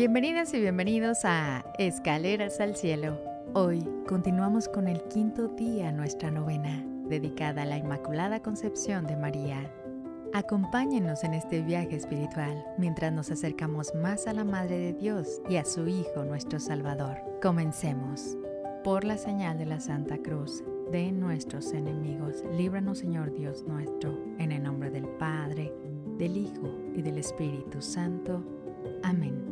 Bienvenidas y bienvenidos a Escaleras al Cielo. Hoy continuamos con el quinto día nuestra novena, dedicada a la Inmaculada Concepción de María. Acompáñenos en este viaje espiritual mientras nos acercamos más a la Madre de Dios y a su Hijo nuestro Salvador. Comencemos. Por la señal de la Santa Cruz de nuestros enemigos, líbranos Señor Dios nuestro, en el nombre del Padre, del Hijo y del Espíritu Santo. Amén.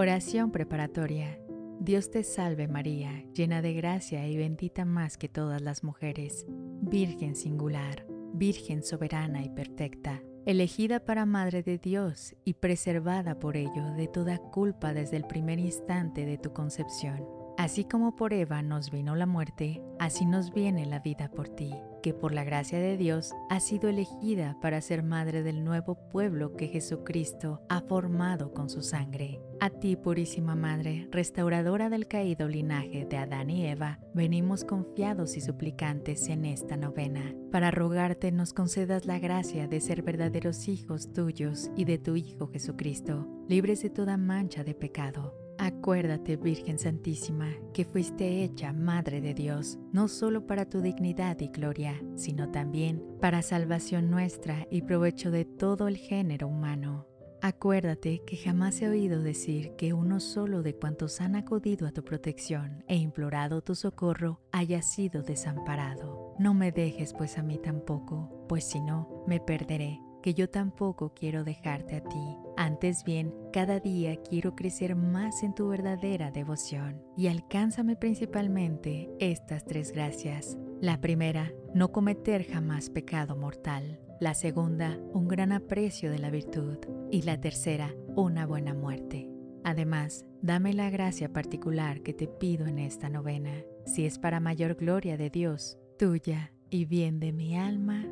Oración preparatoria. Dios te salve María, llena de gracia y bendita más que todas las mujeres, Virgen singular, Virgen soberana y perfecta, elegida para Madre de Dios y preservada por ello de toda culpa desde el primer instante de tu concepción. Así como por Eva nos vino la muerte, así nos viene la vida por ti que por la gracia de Dios ha sido elegida para ser madre del nuevo pueblo que Jesucristo ha formado con su sangre. A ti, purísima Madre, restauradora del caído linaje de Adán y Eva, venimos confiados y suplicantes en esta novena, para rogarte nos concedas la gracia de ser verdaderos hijos tuyos y de tu Hijo Jesucristo, libres de toda mancha de pecado Acuérdate, Virgen Santísima, que fuiste hecha Madre de Dios, no solo para tu dignidad y gloria, sino también para salvación nuestra y provecho de todo el género humano. Acuérdate que jamás he oído decir que uno solo de cuantos han acudido a tu protección e implorado tu socorro haya sido desamparado. No me dejes pues a mí tampoco, pues si no, me perderé que yo tampoco quiero dejarte a ti. Antes bien, cada día quiero crecer más en tu verdadera devoción y alcánzame principalmente estas tres gracias. La primera, no cometer jamás pecado mortal. La segunda, un gran aprecio de la virtud. Y la tercera, una buena muerte. Además, dame la gracia particular que te pido en esta novena, si es para mayor gloria de Dios, tuya y bien de mi alma.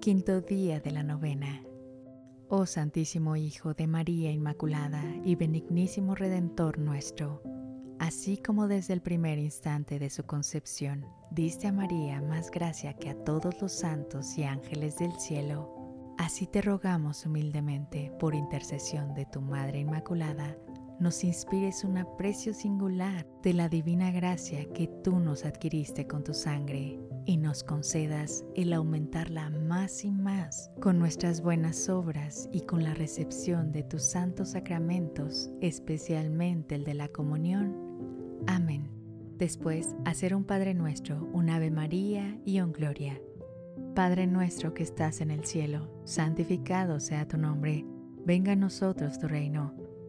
Quinto día de la novena. Oh Santísimo Hijo de María Inmaculada y benignísimo Redentor nuestro, así como desde el primer instante de su concepción diste a María más gracia que a todos los santos y ángeles del cielo, así te rogamos humildemente por intercesión de tu Madre Inmaculada, nos inspires un aprecio singular de la divina gracia que tú nos adquiriste con tu sangre y nos concedas el aumentarla más y más con nuestras buenas obras y con la recepción de tus santos sacramentos, especialmente el de la comunión. Amén. Después, hacer un Padre nuestro, un Ave María y un Gloria. Padre nuestro que estás en el cielo, santificado sea tu nombre, venga a nosotros tu reino,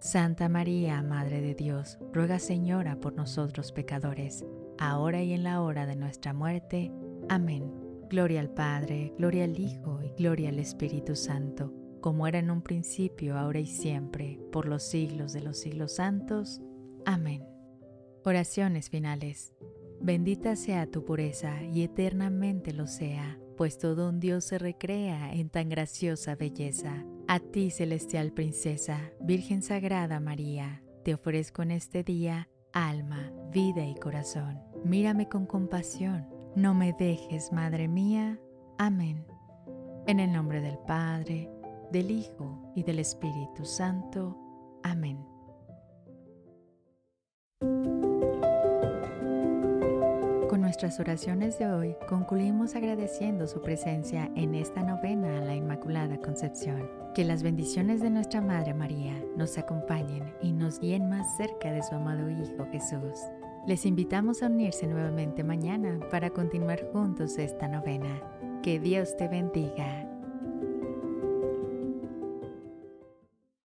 Santa María, Madre de Dios, ruega Señora por nosotros pecadores, ahora y en la hora de nuestra muerte. Amén. Gloria al Padre, gloria al Hijo y gloria al Espíritu Santo, como era en un principio, ahora y siempre, por los siglos de los siglos santos. Amén. Oraciones finales. Bendita sea tu pureza y eternamente lo sea, pues todo un Dios se recrea en tan graciosa belleza. A ti, celestial princesa, Virgen Sagrada María, te ofrezco en este día alma, vida y corazón. Mírame con compasión no me dejes, Madre mía. Amén. En el nombre del Padre, del Hijo y del Espíritu Santo. Amén. Nuestras oraciones de hoy concluimos agradeciendo su presencia en esta novena a la Inmaculada Concepción. Que las bendiciones de nuestra Madre María nos acompañen y nos guíen más cerca de su amado Hijo Jesús. Les invitamos a unirse nuevamente mañana para continuar juntos esta novena. Que Dios te bendiga.